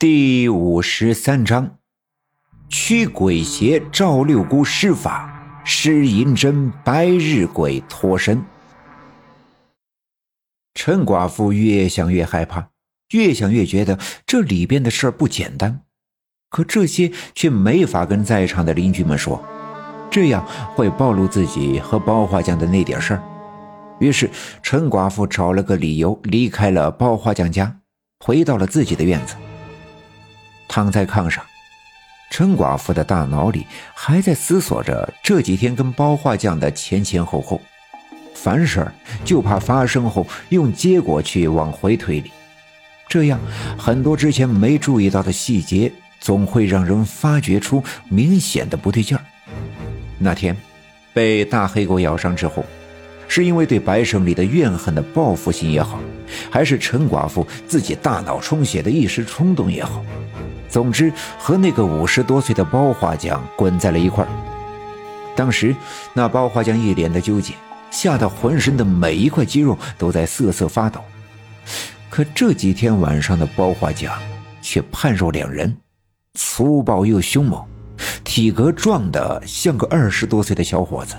第五十三章，驱鬼邪赵六姑施法，施银针白日鬼脱身。陈寡妇越想越害怕，越想越觉得这里边的事儿不简单。可这些却没法跟在场的邻居们说，这样会暴露自己和包花匠的那点事儿。于是，陈寡妇找了个理由离开了包花匠家，回到了自己的院子。躺在炕上，陈寡妇的大脑里还在思索着这几天跟包画匠的前前后后，凡事就怕发生后用结果去往回推理，这样很多之前没注意到的细节总会让人发觉出明显的不对劲儿。那天被大黑狗咬伤之后，是因为对白胜利的怨恨的报复心也好，还是陈寡妇自己大脑充血的一时冲动也好。总之，和那个五十多岁的包画匠滚在了一块儿。当时，那包画匠一脸的纠结，吓得浑身的每一块肌肉都在瑟瑟发抖。可这几天晚上的包画匠却判若两人，粗暴又凶猛，体格壮得像个二十多岁的小伙子。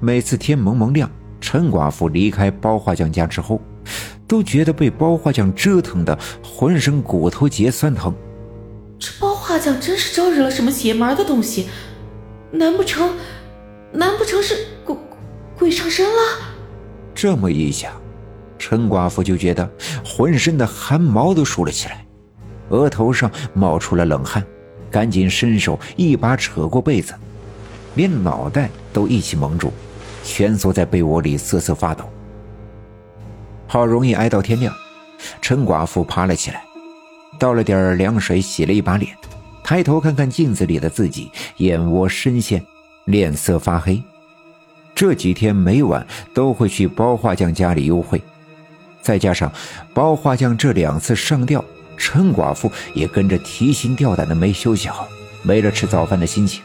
每次天蒙蒙亮，陈寡妇离开包画匠家之后。都觉得被包画匠折腾的浑身骨头节酸疼。这包画匠真是招惹了什么邪门的东西？难不成，难不成是鬼鬼上身了？这么一想，陈寡妇就觉得浑身的汗毛都竖了起来，额头上冒出了冷汗，赶紧伸手一把扯过被子，连脑袋都一起蒙住，蜷缩在被窝里瑟瑟发抖。好容易挨到天亮，陈寡妇爬了起来，倒了点凉水洗了一把脸，抬头看看镜子里的自己，眼窝深陷，脸色发黑。这几天每晚都会去包画匠家里幽会，再加上包画匠这两次上吊，陈寡妇也跟着提心吊胆的没休息好，没了吃早饭的心情。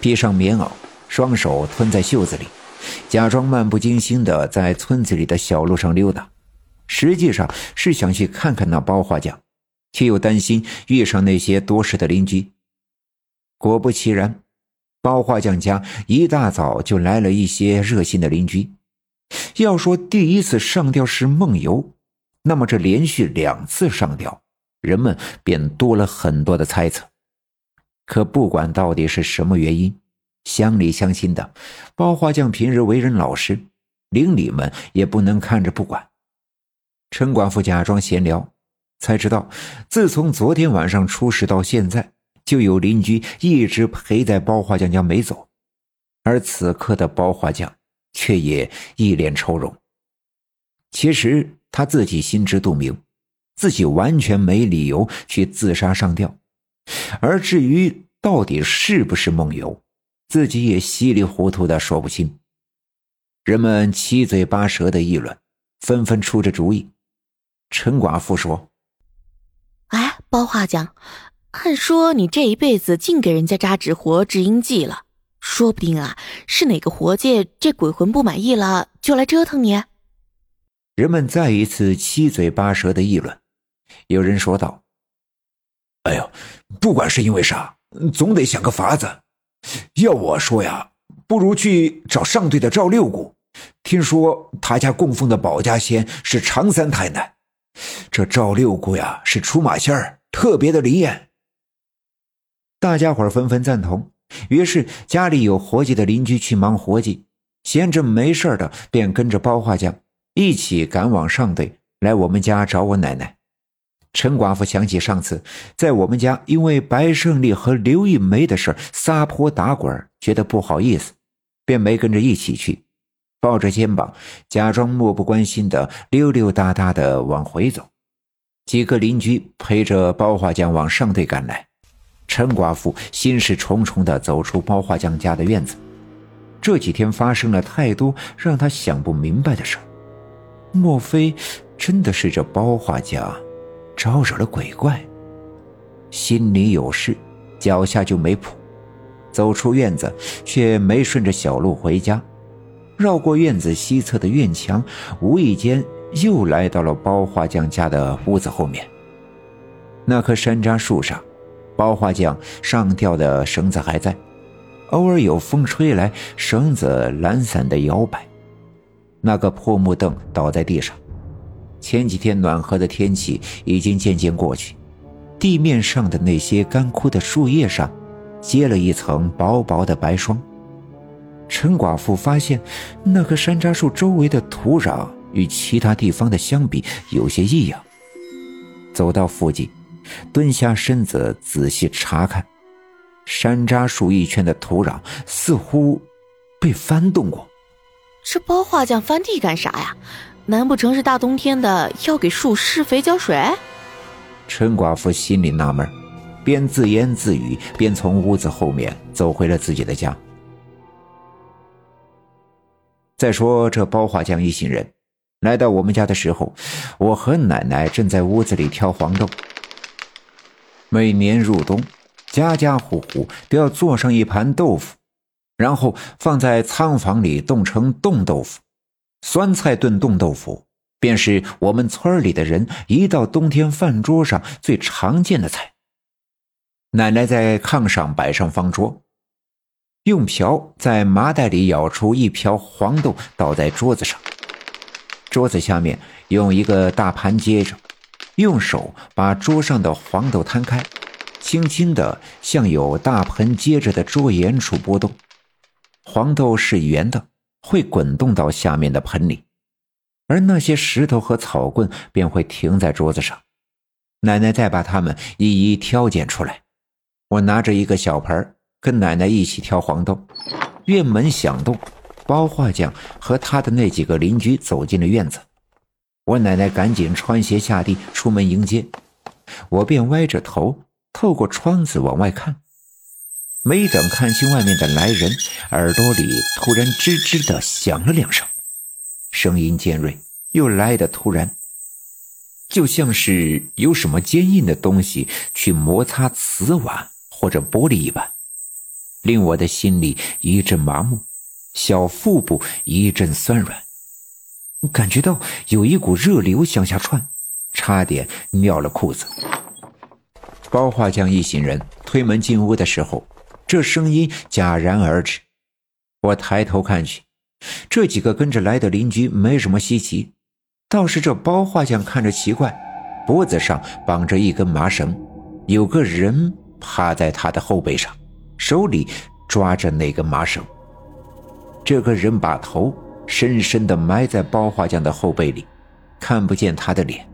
披上棉袄，双手吞在袖子里。假装漫不经心的在村子里的小路上溜达，实际上是想去看看那包画匠，却又担心遇上那些多事的邻居。果不其然，包画匠家一大早就来了一些热心的邻居。要说第一次上吊是梦游，那么这连续两次上吊，人们便多了很多的猜测。可不管到底是什么原因。乡里乡亲的，包花匠平日为人老实，邻里们也不能看着不管。陈寡妇假装闲聊，才知道，自从昨天晚上出事到现在，就有邻居一直陪在包花匠家没走，而此刻的包花匠却也一脸愁容。其实他自己心知肚明，自己完全没理由去自杀上吊，而至于到底是不是梦游？自己也稀里糊涂的说不清，人们七嘴八舌的议论，纷纷出着主意。陈寡妇说：“哎，包画匠，按说你这一辈子净给人家扎纸活、制阴剂了，说不定啊，是哪个活计这鬼魂不满意了，就来折腾你。”人们再一次七嘴八舌的议论，有人说道：“哎呦，不管是因为啥，总得想个法子。” 要我说呀，不如去找上队的赵六姑。听说他家供奉的保家仙是常三太奶，这赵六姑呀是出马仙儿，特别的灵验。大家伙纷纷赞同，于是家里有活计的邻居去忙活计，闲着没事的便跟着包画匠一起赶往上队来我们家找我奶奶。陈寡妇想起上次在我们家因为白胜利和刘玉梅的事撒泼打滚，觉得不好意思，便没跟着一起去，抱着肩膀，假装漠不关心的溜溜达达的往回走。几个邻居陪着包画匠往上队赶来，陈寡妇心事重重的走出包画匠家的院子。这几天发生了太多让他想不明白的事莫非真的是这包画匠？招惹了鬼怪，心里有事，脚下就没谱。走出院子，却没顺着小路回家，绕过院子西侧的院墙，无意间又来到了包画匠家的屋子后面。那棵山楂树上，包花匠上吊的绳子还在，偶尔有风吹来，绳子懒散的摇摆。那个破木凳倒在地上。前几天暖和的天气已经渐渐过去，地面上的那些干枯的树叶上，结了一层薄薄的白霜。陈寡妇发现，那棵山楂树周围的土壤与其他地方的相比有些异样。走到附近，蹲下身子仔细查看，山楂树一圈的土壤似乎被翻动过。这包画匠翻地干啥呀？难不成是大冬天的要给树施肥浇水？陈寡妇心里纳闷，边自言自语，边从屋子后面走回了自己的家。再说这包画匠一行人来到我们家的时候，我和奶奶正在屋子里挑黄豆。每年入冬，家家户户都要做上一盘豆腐，然后放在仓房里冻成冻豆腐。酸菜炖冻豆腐，便是我们村里的人一到冬天饭桌上最常见的菜。奶奶在炕上摆上方桌，用瓢在麻袋里舀出一瓢黄豆，倒在桌子上。桌子下面用一个大盘接着，用手把桌上的黄豆摊开，轻轻的向有大盆接着的桌沿处拨动。黄豆是圆的。会滚动到下面的盆里，而那些石头和草棍便会停在桌子上。奶奶再把它们一一挑拣出来。我拿着一个小盆跟奶奶一起挑黄豆。院门响动，包画匠和他的那几个邻居走进了院子。我奶奶赶紧穿鞋下地出门迎接，我便歪着头透过窗子往外看。没等看清外面的来人，耳朵里突然吱吱的响了两声，声音尖锐，又来得突然，就像是有什么坚硬的东西去摩擦瓷碗或者玻璃一般，令我的心里一阵麻木，小腹部一阵酸软，感觉到有一股热流向下窜，差点尿了裤子。包画匠一行人推门进屋的时候。这声音戛然而止，我抬头看去，这几个跟着来的邻居没什么稀奇，倒是这包画匠看着奇怪，脖子上绑着一根麻绳，有个人趴在他的后背上，手里抓着那根麻绳。这个人把头深深地埋在包画匠的后背里，看不见他的脸，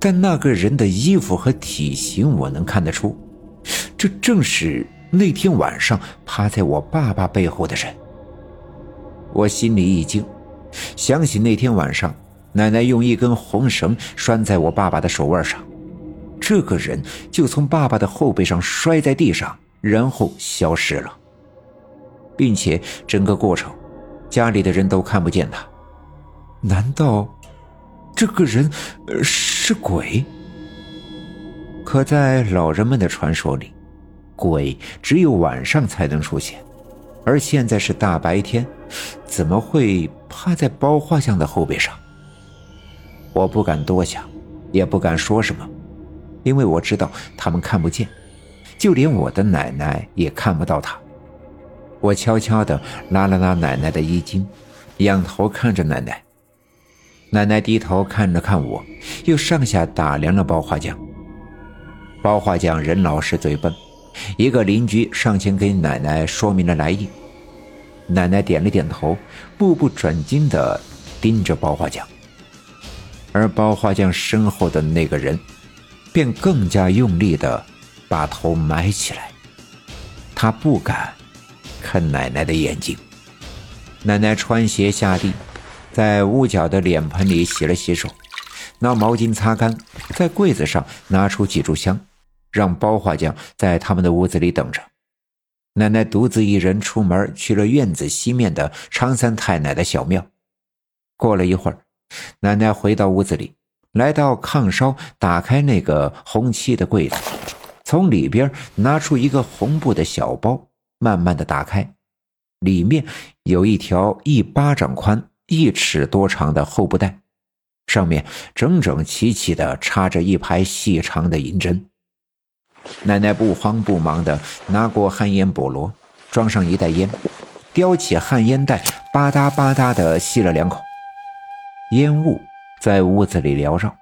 但那个人的衣服和体型我能看得出，这正是。那天晚上趴在我爸爸背后的人，我心里一惊，想起那天晚上奶奶用一根红绳拴在我爸爸的手腕上，这个人就从爸爸的后背上摔在地上，然后消失了，并且整个过程家里的人都看不见他。难道这个人是鬼？可在老人们的传说里。鬼只有晚上才能出现，而现在是大白天，怎么会趴在包画像的后背上？我不敢多想，也不敢说什么，因为我知道他们看不见，就连我的奶奶也看不到他。我悄悄地拉了拉奶奶的衣襟，仰头看着奶奶。奶奶低头看了看我，又上下打量了包画匠。包画匠人老实嘴笨。一个邻居上前给奶奶说明了来意，奶奶点了点头，目不转睛地盯着包画匠，而包画匠身后的那个人，便更加用力地把头埋起来，他不敢看奶奶的眼睛。奶奶穿鞋下地，在屋角的脸盆里洗了洗手，拿毛巾擦干，在柜子上拿出几炷香。让包画匠在他们的屋子里等着。奶奶独自一人出门去了院子西面的常三太奶的小庙。过了一会儿，奶奶回到屋子里，来到炕梢，打开那个红漆的柜子，从里边拿出一个红布的小包，慢慢的打开，里面有一条一巴掌宽、一尺多长的厚布袋，上面整整齐齐的插着一排细长的银针。奶奶不慌不忙地拿过旱烟菠萝，装上一袋烟，叼起旱烟袋，吧嗒吧嗒地吸了两口。烟雾在屋子里缭绕，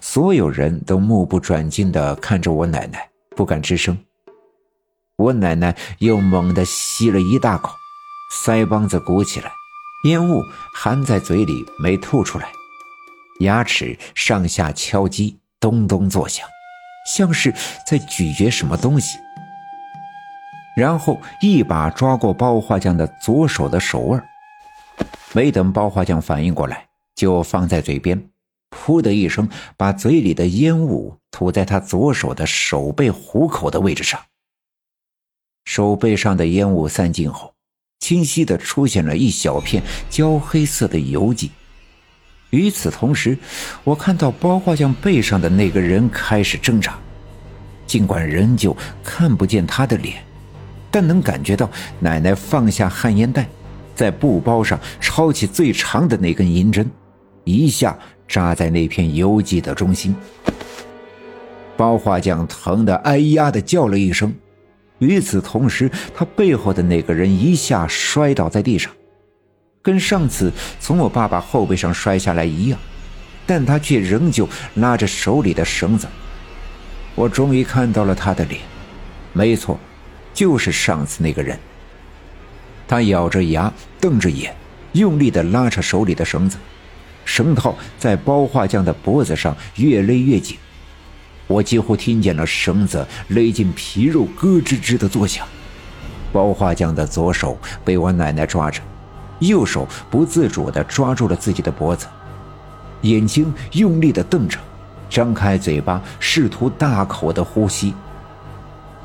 所有人都目不转睛地看着我奶奶，不敢吱声。我奶奶又猛地吸了一大口，腮帮子鼓起来，烟雾含在嘴里没吐出来，牙齿上下敲击，咚咚作响。像是在咀嚼什么东西，然后一把抓过包画匠的左手的手腕，没等包画匠反应过来，就放在嘴边，噗的一声，把嘴里的烟雾吐在他左手的手背虎口的位置上。手背上的烟雾散尽后，清晰的出现了一小片焦黑色的油迹。与此同时，我看到包画匠背上的那个人开始挣扎，尽管仍旧看不见他的脸，但能感觉到奶奶放下旱烟袋，在布包上抄起最长的那根银针，一下扎在那片油迹的中心。包画匠疼得哎呀的叫了一声，与此同时，他背后的那个人一下摔倒在地上。跟上次从我爸爸后背上摔下来一样，但他却仍旧拉着手里的绳子。我终于看到了他的脸，没错，就是上次那个人。他咬着牙，瞪着眼，用力地拉扯手里的绳子，绳套在包画匠的脖子上越勒越紧，我几乎听见了绳子勒进皮肉咯吱吱的作响。包画匠的左手被我奶奶抓着。右手不自主地抓住了自己的脖子，眼睛用力地瞪着，张开嘴巴试图大口的呼吸。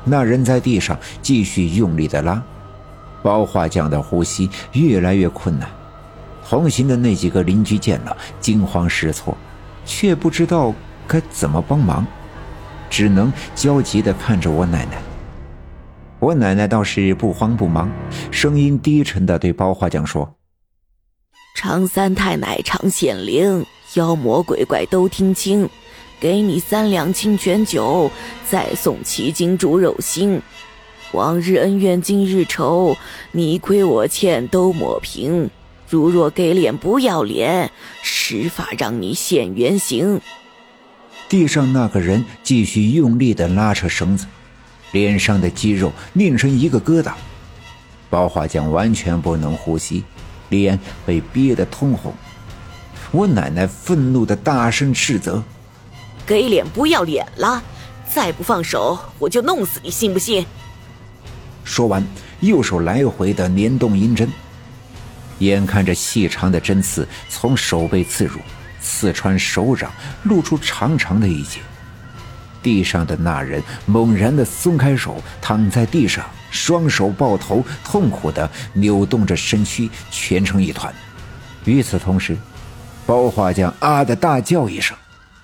那人在地上继续用力地拉，包画匠的呼吸越来越困难。同行的那几个邻居见了，惊慌失措，却不知道该怎么帮忙，只能焦急地看着我奶奶。我奶奶倒是不慌不忙，声音低沉的对包画匠说：“常三太奶常显灵，妖魔鬼怪都听清，给你三两清泉酒，再送七斤猪肉心。往日恩怨今日仇，你亏我欠都抹平。如若给脸不要脸，施法让你现原形。”地上那个人继续用力的拉扯绳子。脸上的肌肉拧成一个疙瘩，包华江完全不能呼吸，脸被憋得通红。我奶奶愤怒的大声斥责：“给脸不要脸了！再不放手，我就弄死你，信不信？”说完，右手来回的连动银针，眼看着细长的针刺从手背刺入，刺穿手掌，露出长长的一截。地上的那人猛然的松开手，躺在地上，双手抱头，痛苦的扭动着身躯，蜷成一团。与此同时，包画匠啊的大叫一声，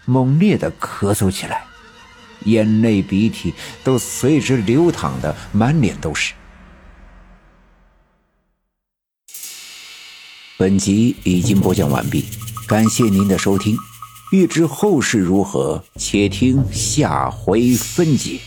猛烈的咳嗽起来，眼泪鼻涕都随之流淌的满脸都是。本集已经播讲完毕，感谢您的收听。欲知后事如何，且听下回分解。